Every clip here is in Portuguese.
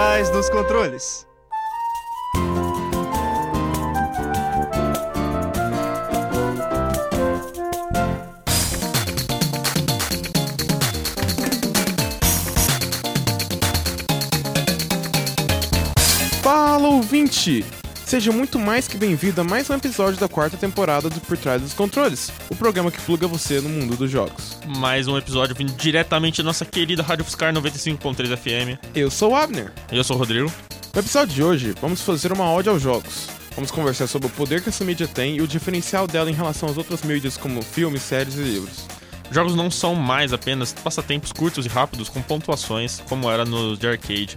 trás dos controles. Fala ouvinte! Seja muito mais que bem-vindo a mais um episódio da quarta temporada do Por Trás dos Controles, o programa que pluga você no mundo dos jogos. Mais um episódio vindo diretamente da nossa querida Rádio Fuscar 95.3 FM. Eu sou o Abner. E eu sou o Rodrigo. No episódio de hoje, vamos fazer uma ode aos jogos. Vamos conversar sobre o poder que essa mídia tem e o diferencial dela em relação às outras mídias como filmes, séries e livros. Jogos não são mais apenas passatempos curtos e rápidos com pontuações, como era nos de arcade.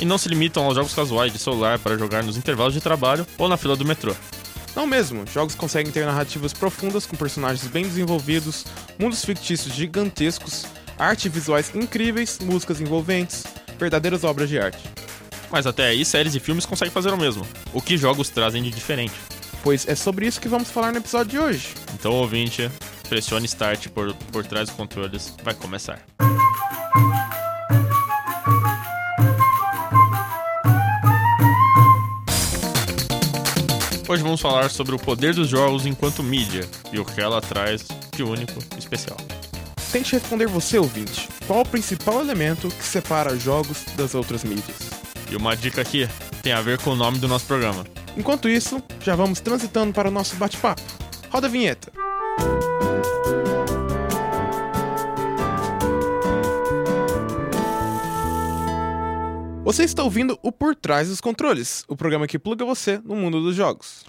E não se limitam aos jogos casuais de celular para jogar nos intervalos de trabalho ou na fila do metrô. Não mesmo, jogos conseguem ter narrativas profundas com personagens bem desenvolvidos, mundos fictícios gigantescos, arte e visuais incríveis, músicas envolventes, verdadeiras obras de arte. Mas até aí, séries e filmes conseguem fazer o mesmo. O que jogos trazem de diferente? Pois é sobre isso que vamos falar no episódio de hoje. Então, ouvinte, pressione Start por, por trás dos controles, vai começar. Hoje vamos falar sobre o poder dos jogos enquanto mídia e o que ela traz de único e especial. Tente responder você, ouvinte. Qual o principal elemento que separa jogos das outras mídias? E uma dica aqui tem a ver com o nome do nosso programa. Enquanto isso, já vamos transitando para o nosso bate-papo. Roda a vinheta. Você está ouvindo o Por Trás dos Controles, o programa que pluga você no mundo dos jogos.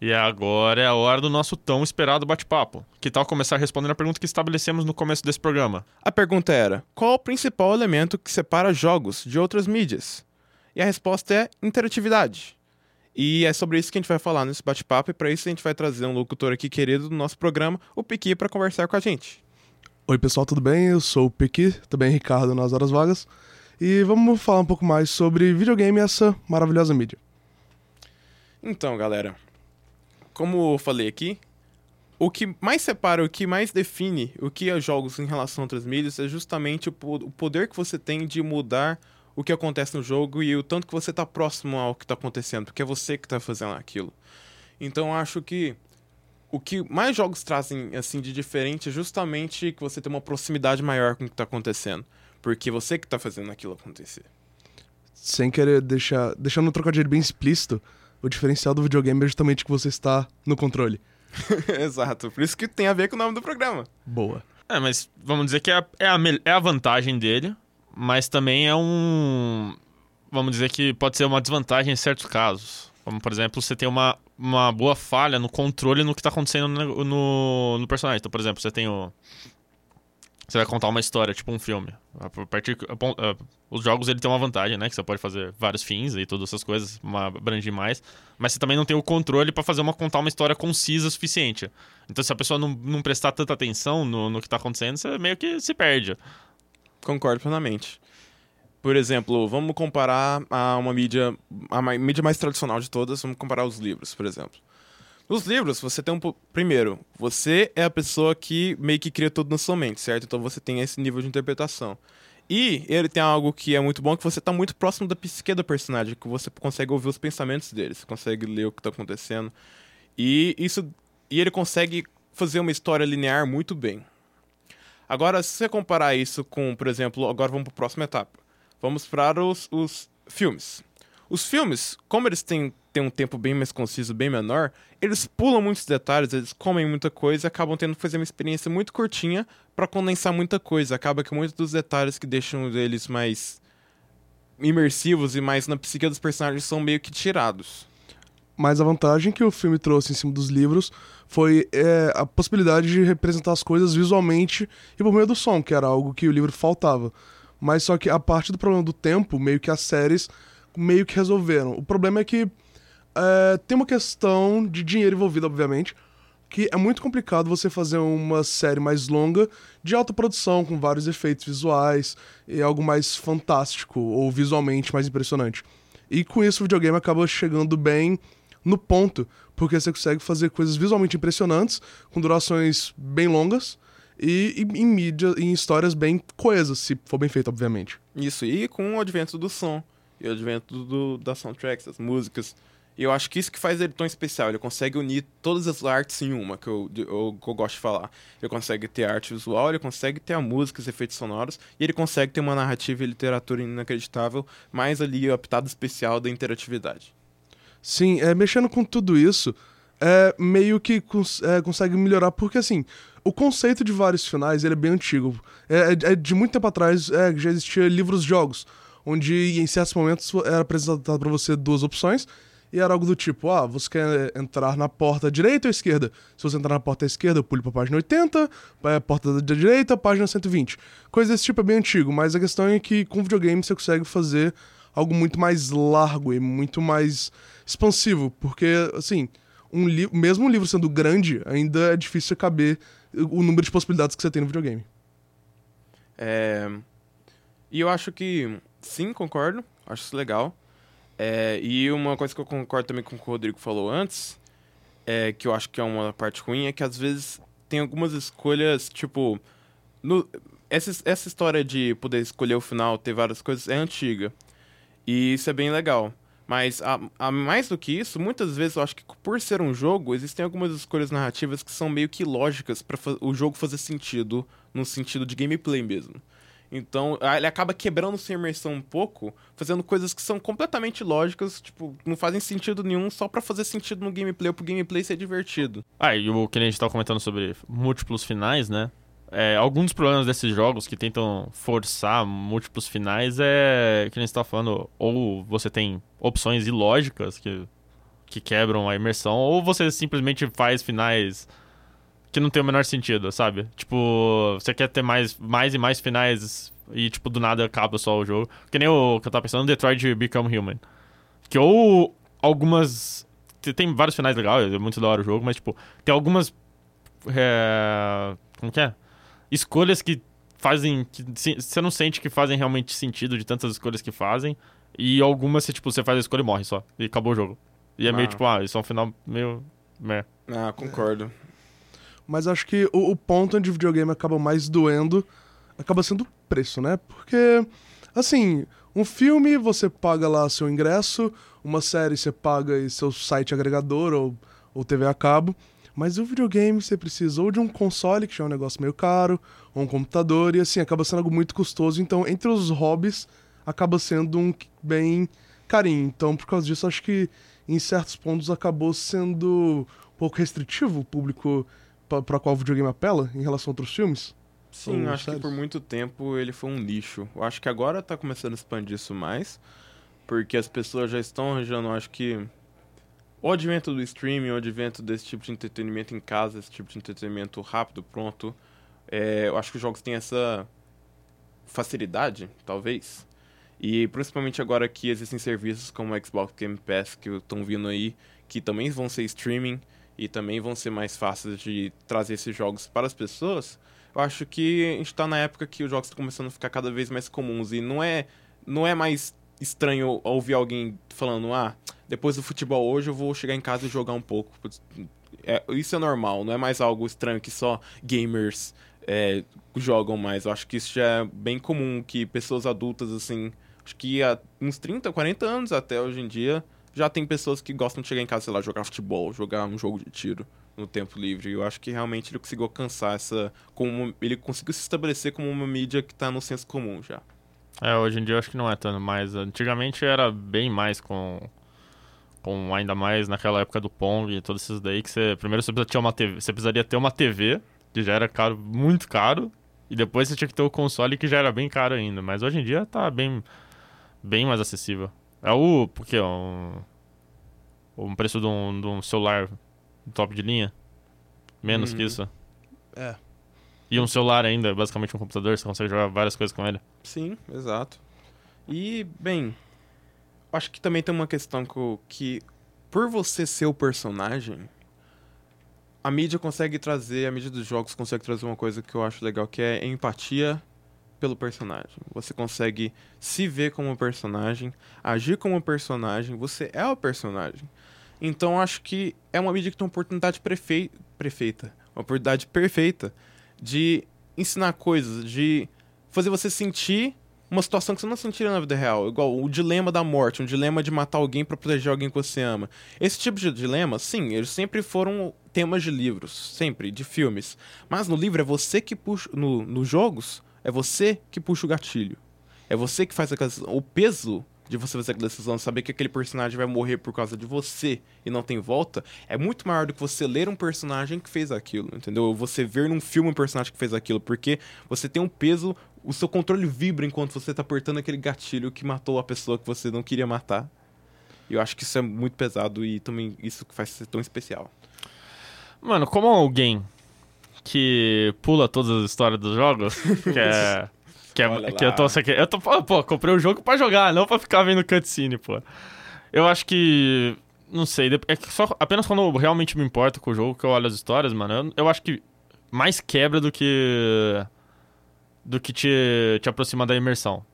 E agora é a hora do nosso tão esperado bate-papo. Que tal começar respondendo a pergunta que estabelecemos no começo desse programa? A pergunta era: qual o principal elemento que separa jogos de outras mídias? E a resposta é interatividade. E é sobre isso que a gente vai falar nesse bate-papo, e para isso a gente vai trazer um locutor aqui querido do nosso programa, o Piqui, para conversar com a gente. Oi pessoal, tudo bem? Eu sou o Piqui, também Ricardo nas horas vagas. E vamos falar um pouco mais sobre videogame e essa maravilhosa mídia. Então, galera, como eu falei aqui, o que mais separa, o que mais define o que é jogos em relação a outras mídias é justamente o, poder que você tem de mudar o que acontece no jogo e o tanto que você está próximo ao que está acontecendo, porque é você que está fazendo aquilo. Então, acho que o que mais jogos trazem assim de diferente é justamente que você tem uma proximidade maior com o que está acontecendo. Porque você que tá fazendo aquilo acontecer. Sem querer deixar. Deixando um trocadilho bem explícito, o diferencial do videogame é justamente que você está no controle. Exato. Por isso que tem a ver com o nome do programa. Boa. É, mas vamos dizer que é a, é a, é a vantagem dele, mas também é um. Vamos dizer que pode ser uma desvantagem em certos casos. Como, por exemplo, você tem uma, uma boa falha no controle no que está acontecendo no, no, no, personagem. Então, por exemplo, você tem o, você vai contar uma história, tipo um filme. A partir, os jogos ele tem uma vantagem, né? Que você pode fazer vários fins e todas essas coisas, uma, abranger mais. Mas você também não tem o controle para fazer uma contar uma história concisa o suficiente. Então, se a pessoa não, não prestar tanta atenção no, no que tá acontecendo, você meio que se perde. Concordo plenamente. Por exemplo, vamos comparar a uma mídia, a mídia mais tradicional de todas, vamos comparar os livros, por exemplo. Nos livros, você tem um. Primeiro, você é a pessoa que meio que cria tudo na sua mente, certo? Então você tem esse nível de interpretação. E ele tem algo que é muito bom, que você está muito próximo da psique do personagem, que você consegue ouvir os pensamentos dele, você consegue ler o que está acontecendo. E isso. E ele consegue fazer uma história linear muito bem. Agora, se você comparar isso com, por exemplo, agora vamos para a próxima etapa. Vamos para os, os filmes. Os filmes, como eles têm, têm um tempo bem mais conciso, bem menor, eles pulam muitos detalhes, eles comem muita coisa e acabam tendo que fazer uma experiência muito curtinha para condensar muita coisa. Acaba que muitos dos detalhes que deixam eles mais imersivos e mais na psique dos personagens são meio que tirados. Mas a vantagem que o filme trouxe em cima dos livros foi é, a possibilidade de representar as coisas visualmente e por meio do som, que era algo que o livro faltava. Mas só que a parte do problema do tempo, meio que as séries meio que resolveram. O problema é que é, tem uma questão de dinheiro envolvida, obviamente, que é muito complicado você fazer uma série mais longa de alta produção, com vários efeitos visuais e algo mais fantástico ou visualmente mais impressionante. E com isso o videogame acaba chegando bem no ponto, porque você consegue fazer coisas visualmente impressionantes, com durações bem longas, e, em mídia, em histórias bem coesas, se for bem feito, obviamente. Isso, e com o advento do som e o advento do, das soundtracks, das músicas. E eu acho que isso que faz ele tão especial. Ele consegue unir todas as artes em uma, que eu, eu, que eu gosto de falar. Ele consegue ter arte visual, ele consegue ter a música, os efeitos sonoros, e ele consegue ter uma narrativa e literatura inacreditável, mais ali a pitada especial da interatividade. Sim, é, mexendo com tudo isso, é meio que cons é, consegue melhorar, porque assim, o conceito de vários finais ele é bem antigo. É, é, é de muito tempo atrás é, já existia livros-jogos, onde em certos momentos era apresentado para você duas opções, e era algo do tipo, ah, você quer entrar na porta direita ou esquerda? Se você entrar na porta esquerda, eu pulo pra página 80, é, porta da direita, página 120. Coisa desse tipo é bem antigo, mas a questão é que com videogame você consegue fazer algo muito mais largo e muito mais expansivo, porque, assim, um mesmo um livro sendo grande, ainda é difícil caber o número de possibilidades que você tem no videogame. É... E eu acho que, sim, concordo, acho isso legal. É, e uma coisa que eu concordo também com o que o Rodrigo falou antes, é, que eu acho que é uma parte ruim, é que às vezes tem algumas escolhas, tipo. No, essa, essa história de poder escolher o final, ter várias coisas, é antiga. E isso é bem legal. Mas, a, a, mais do que isso, muitas vezes eu acho que por ser um jogo, existem algumas escolhas narrativas que são meio que lógicas para o jogo fazer sentido, no sentido de gameplay mesmo. Então, ele acaba quebrando sua imersão um pouco, fazendo coisas que são completamente lógicas, tipo, não fazem sentido nenhum só para fazer sentido no gameplay ou pro gameplay ser divertido. Ah, e o que a gente tava comentando sobre múltiplos finais, né? É, alguns problemas desses jogos que tentam forçar múltiplos finais é que a gente está falando, ou você tem opções ilógicas que, que quebram a imersão, ou você simplesmente faz finais que não tem o menor sentido, sabe? Tipo, você quer ter mais, mais e mais finais e, tipo, do nada acaba só o jogo. Que nem o que eu tava pensando, Detroit Become Human. Que ou algumas. Tem vários finais legais, é muito da hora o jogo, mas, tipo, tem algumas. É... Como que é? Escolhas que fazem. que Você não sente que fazem realmente sentido de tantas escolhas que fazem. E algumas, tipo, você faz a escolha e morre só. E acabou o jogo. E é ah. meio tipo, ah, isso é um final meio. Meh. Ah, concordo. Mas acho que o, o ponto onde o videogame acaba mais doendo acaba sendo o preço, né? Porque, assim, um filme você paga lá seu ingresso, uma série você paga seu site agregador ou, ou TV a cabo. Mas o videogame você precisa ou de um console, que já é um negócio meio caro, ou um computador, e assim, acaba sendo algo muito custoso. Então, entre os hobbies, acaba sendo um bem carinho. Então, por causa disso, acho que em certos pontos acabou sendo um pouco restritivo o público para qual o videogame apela em relação a outros filmes? Sim, acho séries? que por muito tempo ele foi um nicho. Eu acho que agora tá começando a expandir isso mais, porque as pessoas já estão arranjando, acho que o advento do streaming, o advento desse tipo de entretenimento em casa, esse tipo de entretenimento rápido, pronto. É, eu acho que os jogos têm essa facilidade, talvez. E principalmente agora que existem serviços como o Xbox Game Pass que estão vindo aí, que também vão ser streaming e também vão ser mais fáceis de trazer esses jogos para as pessoas, eu acho que a gente está na época que os jogos estão começando a ficar cada vez mais comuns e não é, não é mais estranho ouvir alguém falando, ah, depois do futebol hoje eu vou chegar em casa e jogar um pouco. É, isso é normal, não é mais algo estranho que só gamers é, jogam mais. Eu acho que isso já é bem comum, que pessoas adultas, assim, acho que há uns 30, 40 anos até hoje em dia, já tem pessoas que gostam de chegar em casa, sei lá, jogar futebol, jogar um jogo de tiro no tempo livre. Eu acho que realmente ele conseguiu alcançar essa. Como, ele conseguiu se estabelecer como uma mídia que está no senso comum já. É, hoje em dia eu acho que não é tanto mais. Antigamente era bem mais com. Com ainda mais naquela época do Pong e todos esses daí que você. Primeiro você precisa uma TV. Você precisaria ter uma TV, que já era caro, muito caro. E depois você tinha que ter o console que já era bem caro ainda. Mas hoje em dia tá bem. bem mais acessível. É o. Porque um. Um preço de um, de um celular top de linha. Menos que uhum. isso. É. E um celular ainda, basicamente um computador, você consegue jogar várias coisas com ele. Sim, exato. E, bem, acho que também tem uma questão que, que por você ser o personagem, a mídia consegue trazer, a mídia dos jogos consegue trazer uma coisa que eu acho legal, que é empatia pelo personagem. Você consegue se ver como personagem, agir como personagem, você é o personagem. Então acho que é uma mídia que tem uma oportunidade prefe... prefeita, uma oportunidade perfeita de ensinar coisas, de fazer você sentir uma situação que você não sentiria na vida real. Igual o dilema da morte, um dilema de matar alguém para proteger alguém que você ama. Esse tipo de dilema, sim, eles sempre foram temas de livros, sempre, de filmes. Mas no livro é você que puxa. No, nos jogos, é você que puxa o gatilho. É você que faz aquela. O peso de você fazer aquela decisão, saber que aquele personagem vai morrer por causa de você e não tem volta, é muito maior do que você ler um personagem que fez aquilo, entendeu? Você ver num filme um personagem que fez aquilo, porque você tem um peso, o seu controle vibra enquanto você tá apertando aquele gatilho que matou a pessoa que você não queria matar. E eu acho que isso é muito pesado e também isso que faz ser tão especial. Mano, como alguém que pula todas as histórias dos jogos, que é que, é, que eu tô, aqui, eu tô, pô, comprei o jogo pra jogar, não pra ficar vendo cutscene, pô. Eu acho que, não sei, é que só apenas quando eu realmente me importo com o jogo que eu olho as histórias, mano, eu, eu acho que mais quebra do que do que te, te aproxima da imersão.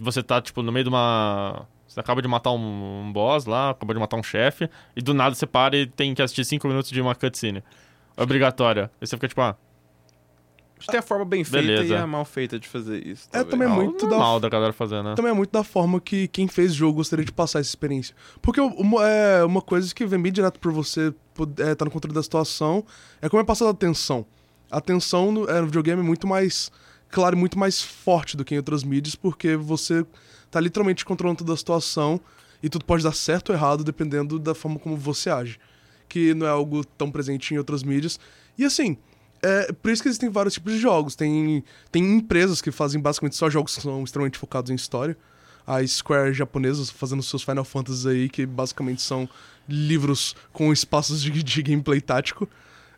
Você tá, tipo, no meio de uma... Você acaba de matar um, um boss lá, acabou de matar um chefe, e do nada você para e tem que assistir 5 minutos de uma cutscene. Obrigatória. E você fica tipo, ah, Acho que tem a forma bem feita Beleza. e a mal feita de fazer isso. É também é muito da mal da galera fazendo, né? Também é muito da forma que quem fez o jogo gostaria de passar essa experiência. Porque uma, é uma coisa que vem bem direto por você é, tá no controle da situação é como é passada a atenção. A atenção no, é, no videogame é muito mais claro e muito mais forte do que em outras mídias, porque você tá literalmente controlando toda a situação e tudo pode dar certo ou errado dependendo da forma como você age. Que não é algo tão presente em outras mídias. E assim, é por isso que existem vários tipos de jogos. Tem, tem empresas que fazem basicamente só jogos que são extremamente focados em história. A Square japonesa fazendo seus Final Fantasy aí, que basicamente são livros com espaços de, de gameplay tático.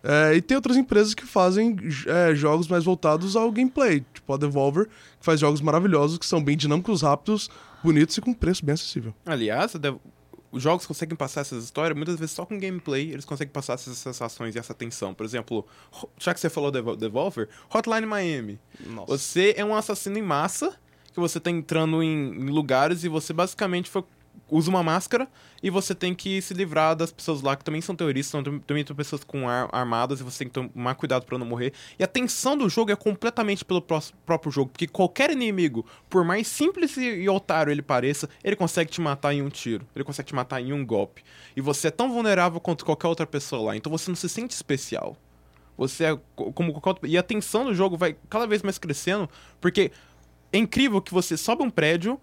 É, e tem outras empresas que fazem é, jogos mais voltados ao gameplay, tipo a Devolver, que faz jogos maravilhosos, que são bem dinâmicos, rápidos, bonitos e com preço bem acessível. Aliás, os jogos conseguem passar essas histórias, muitas vezes só com gameplay, eles conseguem passar essas sensações e essa tensão. Por exemplo, já que você falou Devolver, Hotline Miami. Nossa. Você é um assassino em massa, que você tá entrando em, em lugares e você basicamente foi usa uma máscara e você tem que se livrar das pessoas lá que também são terroristas, também são pessoas com ar, armadas e você tem que tomar cuidado para não morrer. E a tensão do jogo é completamente pelo próprio jogo, porque qualquer inimigo, por mais simples e otário ele pareça, ele consegue te matar em um tiro, ele consegue te matar em um golpe. E você é tão vulnerável quanto qualquer outra pessoa lá, então você não se sente especial. Você é como qualquer outro... E a tensão do jogo vai cada vez mais crescendo, porque é incrível que você sobe um prédio,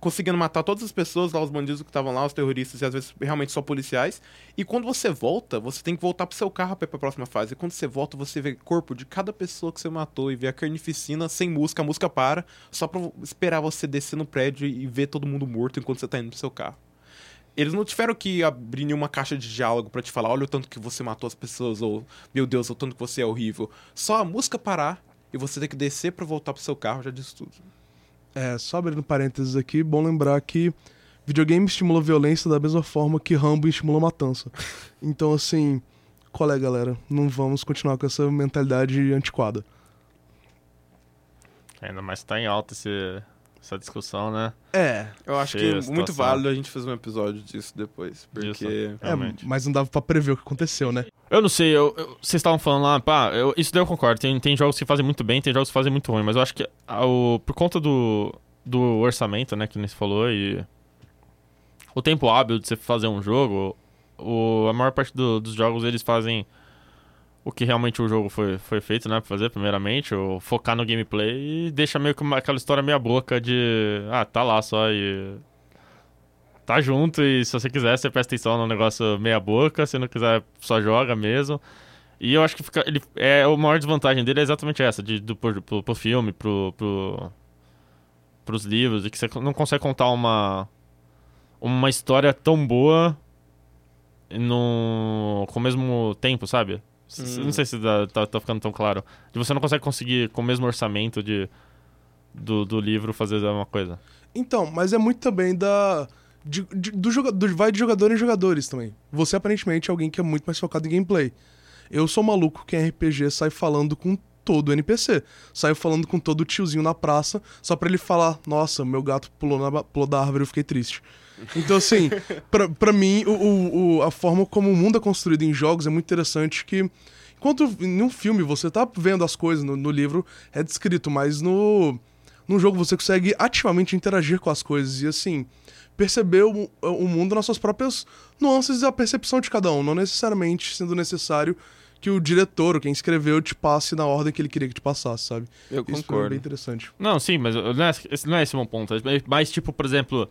conseguindo matar todas as pessoas lá, os bandidos que estavam lá, os terroristas e às vezes realmente só policiais. E quando você volta, você tem que voltar pro seu carro pra pra próxima fase. E quando você volta, você vê o corpo de cada pessoa que você matou e vê a carnificina sem música, a música para, só pra esperar você descer no prédio e ver todo mundo morto enquanto você tá indo pro seu carro. Eles não tiveram que abrir nenhuma caixa de diálogo para te falar, olha o tanto que você matou as pessoas, ou meu Deus, o tanto que você é horrível. Só a música parar e você ter que descer para voltar pro seu carro já diz tudo. É, só abrindo parênteses aqui, bom lembrar que videogame estimula violência da mesma forma que Rambo estimula matança. Então, assim, qual é, galera? Não vamos continuar com essa mentalidade antiquada. Ainda mais tá em alta esse, essa discussão, né? É, eu acho Cheia que é muito válido a gente fazer um episódio disso depois, porque... é, mas não dava pra prever o que aconteceu, né? Eu não sei, eu, eu, vocês estavam falando lá, pá, eu, isso daí eu concordo, tem, tem jogos que fazem muito bem, tem jogos que fazem muito ruim, mas eu acho que o, por conta do, do orçamento, né, que nem você falou, e o tempo hábil de você fazer um jogo, o, a maior parte do, dos jogos eles fazem o que realmente o jogo foi, foi feito, né, pra fazer, primeiramente, ou focar no gameplay e deixa meio que uma, aquela história meia boca de, ah, tá lá só e tá junto e se você quiser, você presta atenção no negócio meia boca, se não quiser, só joga mesmo. E eu acho que fica, ele, é, a maior desvantagem dele é exatamente essa, de, do, pro, pro, filme, pro, pro, pros livros, e que você não consegue contar uma, uma história tão boa no, com o mesmo tempo, sabe? Hum. Não sei se tá, tá, tá, ficando tão claro. De você não consegue conseguir, com o mesmo orçamento de, do, do livro, fazer uma coisa. Então, mas é muito também da de, de, do jogador, vai de jogador em jogadores também. Você aparentemente é alguém que é muito mais focado em gameplay. Eu sou maluco que em RPG sai falando com todo NPC. Saio falando com todo tiozinho na praça, só para ele falar: Nossa, meu gato pulou, na, pulou da árvore e eu fiquei triste. Então, assim, pra, pra mim, o, o, a forma como o mundo é construído em jogos é muito interessante que. Enquanto em um filme você tá vendo as coisas no, no livro, é descrito, mas no num jogo você consegue ativamente interagir com as coisas e assim perceber o, o mundo nas suas próprias nuances e a percepção de cada um, não necessariamente sendo necessário que o diretor, ou quem escreveu, te passe na ordem que ele queria que te passasse, sabe? Eu Isso foi concordo. bem interessante. Não, sim, mas não é, esse não é esse o meu ponto. É mais tipo, por exemplo,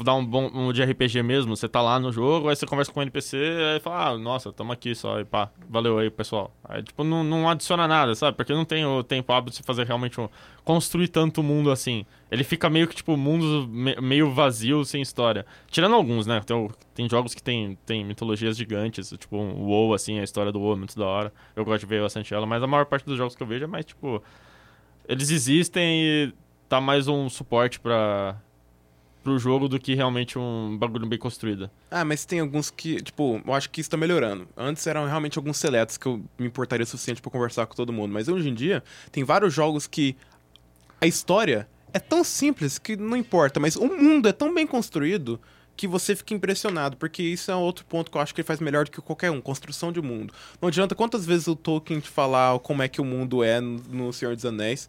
vou dar um bom um de RPG mesmo. Você tá lá no jogo, aí você conversa com o NPC, aí fala, ah, nossa, tamo aqui só, e pá, valeu aí, pessoal. Aí, tipo, não, não adiciona nada, sabe? Porque não tem o tempo hábil de você fazer realmente um. construir tanto mundo assim. Ele fica meio que, tipo, mundo me- meio vazio, sem história. Tirando alguns, né? Tem, tem jogos que tem, tem mitologias gigantes, tipo, o WoW, assim, a história do WoW é muito da hora. Eu gosto de ver bastante ela, mas a maior parte dos jogos que eu vejo é mais, tipo. Eles existem e tá mais um suporte pra, pro jogo do que realmente um bagulho bem construído. Ah, mas tem alguns que, tipo, eu acho que isso tá melhorando. Antes eram realmente alguns seletos que eu me importaria o suficiente pra conversar com todo mundo. Mas hoje em dia, tem vários jogos que a história é tão simples que não importa, mas o mundo é tão bem construído que você fica impressionado, porque isso é outro ponto que eu acho que ele faz melhor do que qualquer um, construção de mundo. Não adianta quantas vezes o Tolkien te falar como é que o mundo é no Senhor dos Anéis,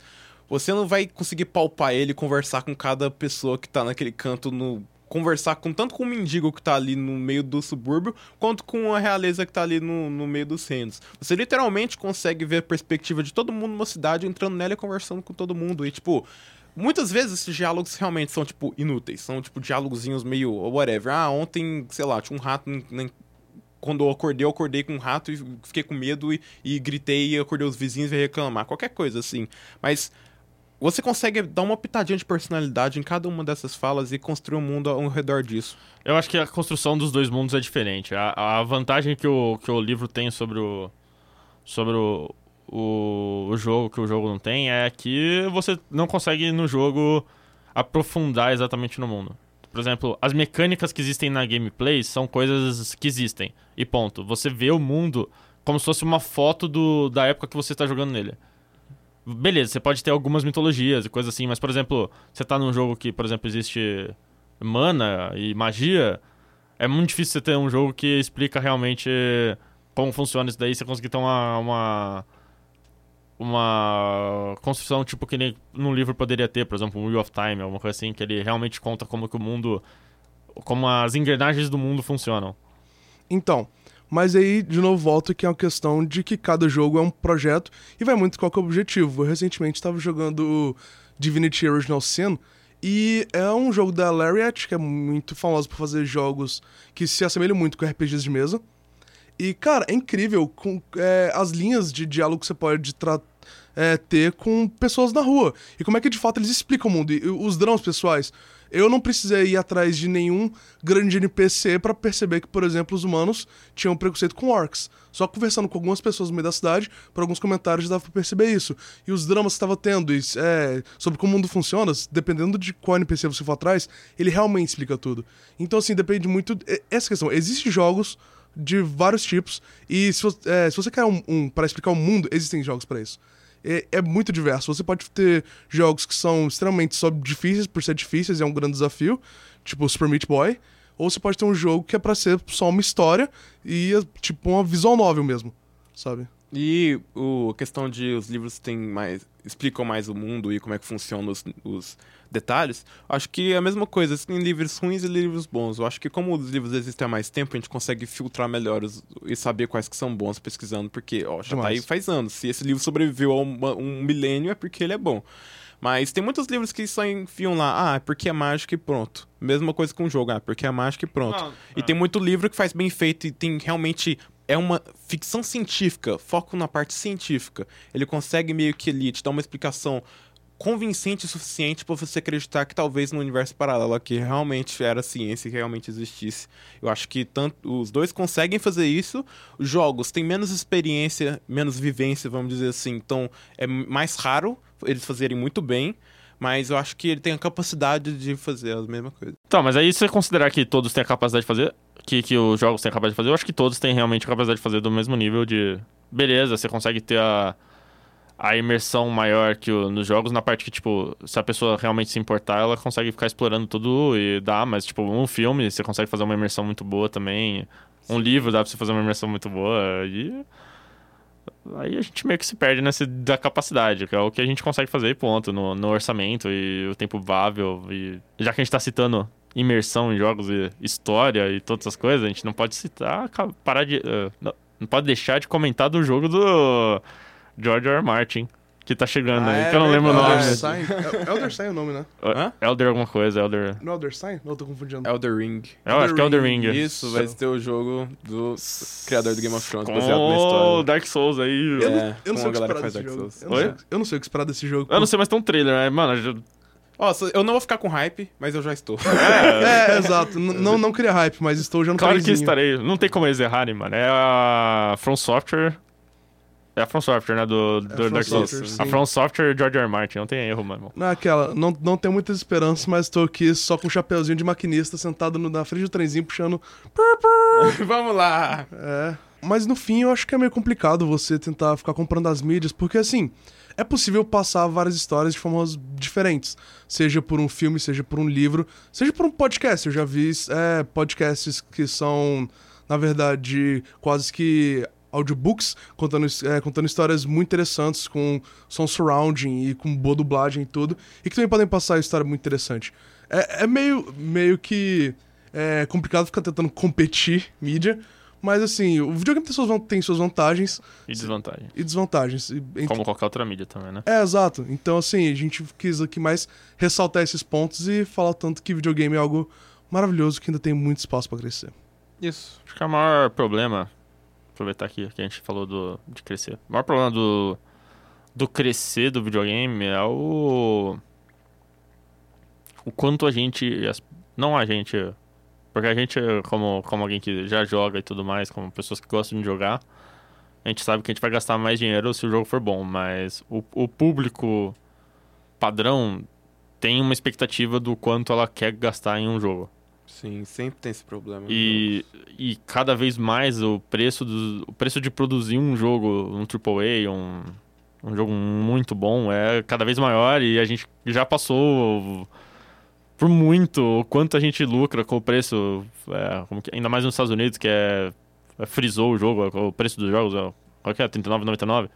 você não vai conseguir palpar ele e conversar com cada pessoa que tá naquele canto no conversar com tanto com o mendigo que tá ali no meio do subúrbio, quanto com a realeza que tá ali no, no meio dos reinos. Você literalmente consegue ver a perspectiva de todo mundo numa cidade, entrando nela e conversando com todo mundo. E, tipo, muitas vezes esses diálogos realmente são, tipo, inúteis. São, tipo, diálogozinhos meio whatever. Ah, ontem, sei lá, tinha um rato em- quando eu acordei, eu acordei com um rato e fiquei com medo e, e gritei e acordei os vizinhos e reclamar. Qualquer coisa, assim. Mas você consegue dar uma pitadinha de personalidade em cada uma dessas falas e construir um mundo ao redor disso. Eu acho que a construção dos dois mundos é diferente. A, a vantagem que o, que o livro tem sobre o. sobre o, o, o jogo que o jogo não tem é que você não consegue no jogo aprofundar exatamente no mundo. Por exemplo, as mecânicas que existem na gameplay são coisas que existem. E ponto. Você vê o mundo como se fosse uma foto do, da época que você está jogando nele. Beleza, você pode ter algumas mitologias e coisas assim, mas, por exemplo, você tá num jogo que, por exemplo, existe mana e magia, é muito difícil você ter um jogo que explica realmente como funciona isso daí, você conseguir ter uma, uma uma construção tipo que nem num livro poderia ter, por exemplo, um Wheel of Time, alguma coisa assim, que ele realmente conta como que o mundo como as engrenagens do mundo funcionam. Então, mas aí, de novo, volto que é uma questão de que cada jogo é um projeto e vai muito qual é o objetivo. Eu recentemente estava jogando Divinity Original Sin e é um jogo da Lariat, que é muito famoso por fazer jogos que se assemelham muito com RPGs de mesa. E, cara, é incrível com é, as linhas de diálogo que você pode é, ter com pessoas na rua. E como é que de fato eles explicam o mundo. E os dramas pessoais. Eu não precisei ir atrás de nenhum grande NPC pra perceber que, por exemplo, os humanos tinham preconceito com orcs. Só conversando com algumas pessoas no meio da cidade, por alguns comentários dava pra perceber isso. E os dramas que estava tendo e, é, sobre como o mundo funciona, dependendo de qual NPC você for atrás, ele realmente explica tudo. Então, assim, depende muito. é- Essa questão. Existem jogos de vários tipos. E se você, é, se você quer um, um para explicar o mundo, existem jogos para isso. É, é muito diverso. Você pode ter jogos que são extremamente só difíceis por ser difíceis, é um grande desafio, tipo Super Meat Boy. Ou você pode ter um jogo que é pra ser só uma história e é tipo uma visual novel mesmo, sabe? E o, a questão de os livros têm mais, explicam mais o mundo e como é que funcionam os, os detalhes, acho que é a mesma coisa. Tem livros ruins e livros bons. Eu acho que como os livros existem há mais tempo, a gente consegue filtrar melhor os- e saber quais que são bons pesquisando, porque ó, já tá Demais. aí faz anos. Se esse livro sobreviveu a uma- um milênio, é porque ele é bom. Mas tem muitos livros que só enfiam lá, ah, é porque é mágica e pronto. Mesma coisa com o jogo, ah, porque é mágica e pronto. Não, E é. tem muito livro que faz bem feito e tem realmente. É uma ficção científica, foco na parte científica. Ele consegue meio que ali te dar uma explicação convincente o suficiente pra você acreditar que talvez no universo paralelo aqui realmente era ciência e realmente existisse. Eu acho que tanto os dois conseguem fazer isso. Os jogos têm menos experiência, menos vivência, vamos dizer assim. Então é mais raro eles fazerem muito bem. Mas eu acho que ele tem a capacidade de fazer a mesma coisa. Tá, mas aí se você considerar que todos têm a capacidade de fazer, que, que os jogos têm a capacidade de fazer, eu acho que todos têm realmente a capacidade de fazer do mesmo nível de. Beleza, você consegue ter a, a imersão maior que o- nos jogos, na parte que, tipo, se a pessoa realmente se importar, ela consegue ficar explorando tudo e dá, mas, tipo, um filme você consegue fazer uma imersão muito boa também. Um livro dá pra você fazer uma imersão muito boa. E. aí a gente meio que se perde nessa da capacidade, que é o que a gente consegue fazer, ponto, no, no orçamento e o tempo vável. E já que a gente tá citando imersão em jogos e história e todas essas coisas, a gente não pode citar, parar de. Uh, não, não, pode deixar de comentar do jogo do George R. R. Martin. Que tá chegando ah, aí, é que eu não lembro o nome. Elder Sign. Elder Sign é o nome, né? Hã? Elder alguma coisa, Elder... Não, Elder Sign? Não, eu tô confundindo. Elder Ring. Eu Elder acho que é Elder Ring. Isso, vai ter o jogo do criador do Game of Thrones, baseado na história. Dark Souls aí. Eu, é, eu não sei o que esperar desse jogo. Eu não, sei, eu não sei o que esperar desse jogo. Eu não sei, mas tem um trailer, né? Mano, nossa, eu não vou ficar com hype, mas eu já estou. É, é exato. não, não cria hype, mas estou já no Claro que estarei. Não tem como eles errarem, mano. É a From Software. É a From Software, né? Do, é do Dark Souls. A From Software George R. R. Martin. Não tem erro, mano. Não é aquela. Não, não tenho muitas esperanças, mas estou aqui só com o um chapeuzinho de maquinista sentado no, na frente do trenzinho puxando. Vamos lá! É. Mas no fim eu acho que é meio complicado você tentar ficar comprando as mídias, porque assim é possível passar várias histórias de formas diferentes. Seja por um filme, seja por um livro, seja por um podcast. Eu já vi é, podcasts que são, na verdade, quase que audiobooks contando, é, contando histórias muito interessantes com som surrounding e com boa dublagem e tudo, e que também podem passar história muito interessante. É, é meio, meio que é complicado ficar tentando competir mídia, mas assim, o videogame tem suas, tem suas vantagens. E desvantagens. E desvantagens. E, Como qualquer outra mídia também, né? É, exato. Então, assim, a gente quis aqui mais ressaltar esses pontos e falar tanto que videogame é algo maravilhoso que ainda tem muito espaço para crescer. Isso. Acho que é o maior problema, aproveitar aqui que a gente falou do, de crescer. O maior problema do, do crescer do videogame é o. O quanto a gente. Não a gente, porque a gente, como, como alguém que já joga e tudo mais, como pessoas que gostam de jogar, a gente sabe que a gente vai gastar mais dinheiro se o jogo for bom, mas o, o público padrão tem uma expectativa do quanto ela quer gastar em um jogo. Sim, sempre tem esse problema. E, e cada vez mais o preço, do, o preço de produzir um jogo, um AAA, um, um jogo muito bom, é cada vez maior e a gente já passou por muito o quanto a gente lucra com o preço, é, que, ainda mais nos Estados Unidos, que é, é frisou o jogo, o preço dos jogos, é, qual que é? 39,99?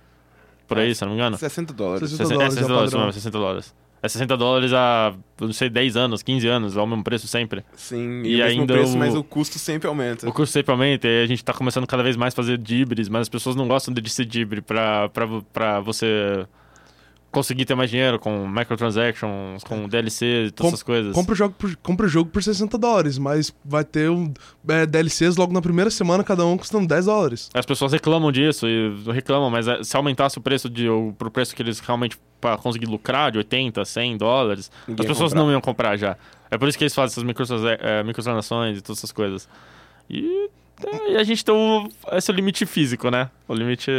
Por aí, é, se não me engano. 60 dólares. 60 dólares, é, 60 dólares, não, 60 dólares. É 60 dólares há, não sei, 10 anos, 15 anos, é o mesmo preço sempre. Sim, e, e ainda preço, o, mas o custo sempre aumenta. O custo sempre aumenta e a gente tá começando cada vez mais a fazer dibres, mas as pessoas não gostam de ser dibre pra você conseguir ter mais dinheiro com microtransactions, com DLC e todas Com, essas coisas. Compra o, jogo por, compra o jogo por 60 dólares, mas vai ter um, é, DLCs logo na primeira semana, cada um custando 10 dólares. As pessoas reclamam disso e reclamam, mas é, se aumentasse o preço de, o, pro preço que eles realmente para conseguir lucrar, de 80, 100 dólares, Ninguém as pessoas não iam comprar já. É por isso que eles fazem essas é, microtransações e todas essas coisas. E e a gente tem o, esse é o limite físico, né? O limite.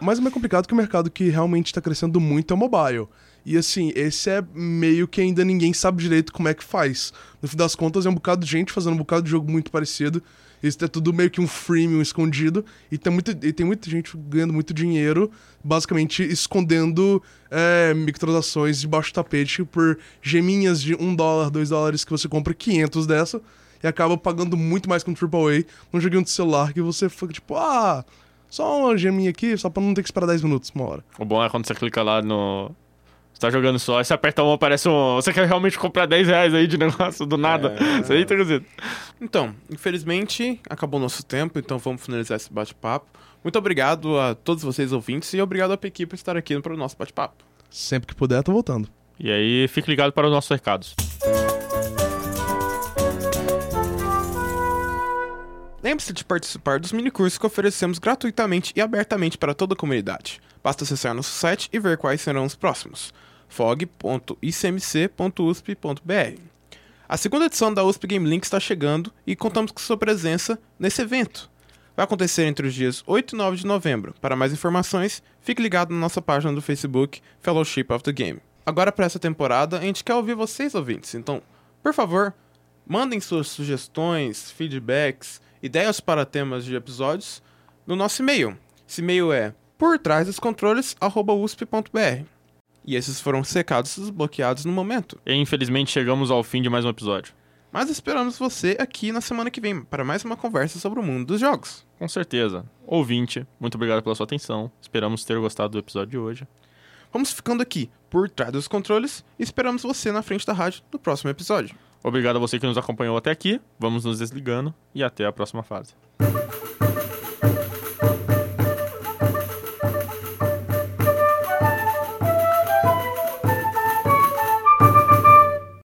Mas é mais complicado que o mercado que realmente está crescendo muito é o mobile. E assim, esse é meio que ainda ninguém sabe direito como é que faz. No fim das contas, é um bocado de gente fazendo um bocado de jogo muito parecido. Isso é tudo meio que um freemium escondido. E tem, muita, e tem muita gente ganhando muito dinheiro, basicamente escondendo é, microtransações debaixo do tapete por geminhas de 1 dólar, 2 dólares que você compra 500 dessa e acaba pagando muito mais que um AAA num joguinho de celular que você fica tipo, ah, só uma geminha aqui, só pra não ter que esperar 10 minutos, uma hora. O bom é quando você clica lá no. Você tá jogando só, aí você aperta um, aparece um. Você quer realmente comprar 10 reais aí de negócio do nada. É... Isso aí tá. Então, infelizmente, acabou o nosso tempo, então vamos finalizar esse bate-papo. Muito obrigado a todos vocês ouvintes e obrigado a Pequi por estar aqui para o nosso bate-papo. Sempre que puder, tô voltando. E aí, fique ligado para os nossos recados. Lembre-se de participar dos minicursos que oferecemos gratuitamente e abertamente para toda a comunidade. Basta acessar nosso site e ver quais serão os próximos. fog.icmc.usp.br A segunda edição da USP Game Link está chegando e contamos com sua presença nesse evento. Vai acontecer entre os dias 8 e 9 de novembro. Para mais informações, fique ligado na nossa página do Facebook Fellowship of the Game. Agora para essa temporada, a gente quer ouvir vocês ouvintes, então, por favor, mandem suas sugestões, feedbacks, ideias para temas de episódios no nosso e-mail. Esse e-mail é por trás dos controles usp.br. E esses foram secados e desbloqueados no momento. E infelizmente chegamos ao fim de mais um episódio. Mas esperamos você aqui na semana que vem para mais uma conversa sobre o mundo dos jogos. Com certeza. Ouvinte, muito obrigado pela sua atenção. Esperamos ter gostado do episódio de hoje. Vamos ficando aqui por trás dos controles e esperamos você na frente da rádio no próximo episódio. Obrigado a você que nos acompanhou até aqui. Vamos nos desligando e até a próxima fase.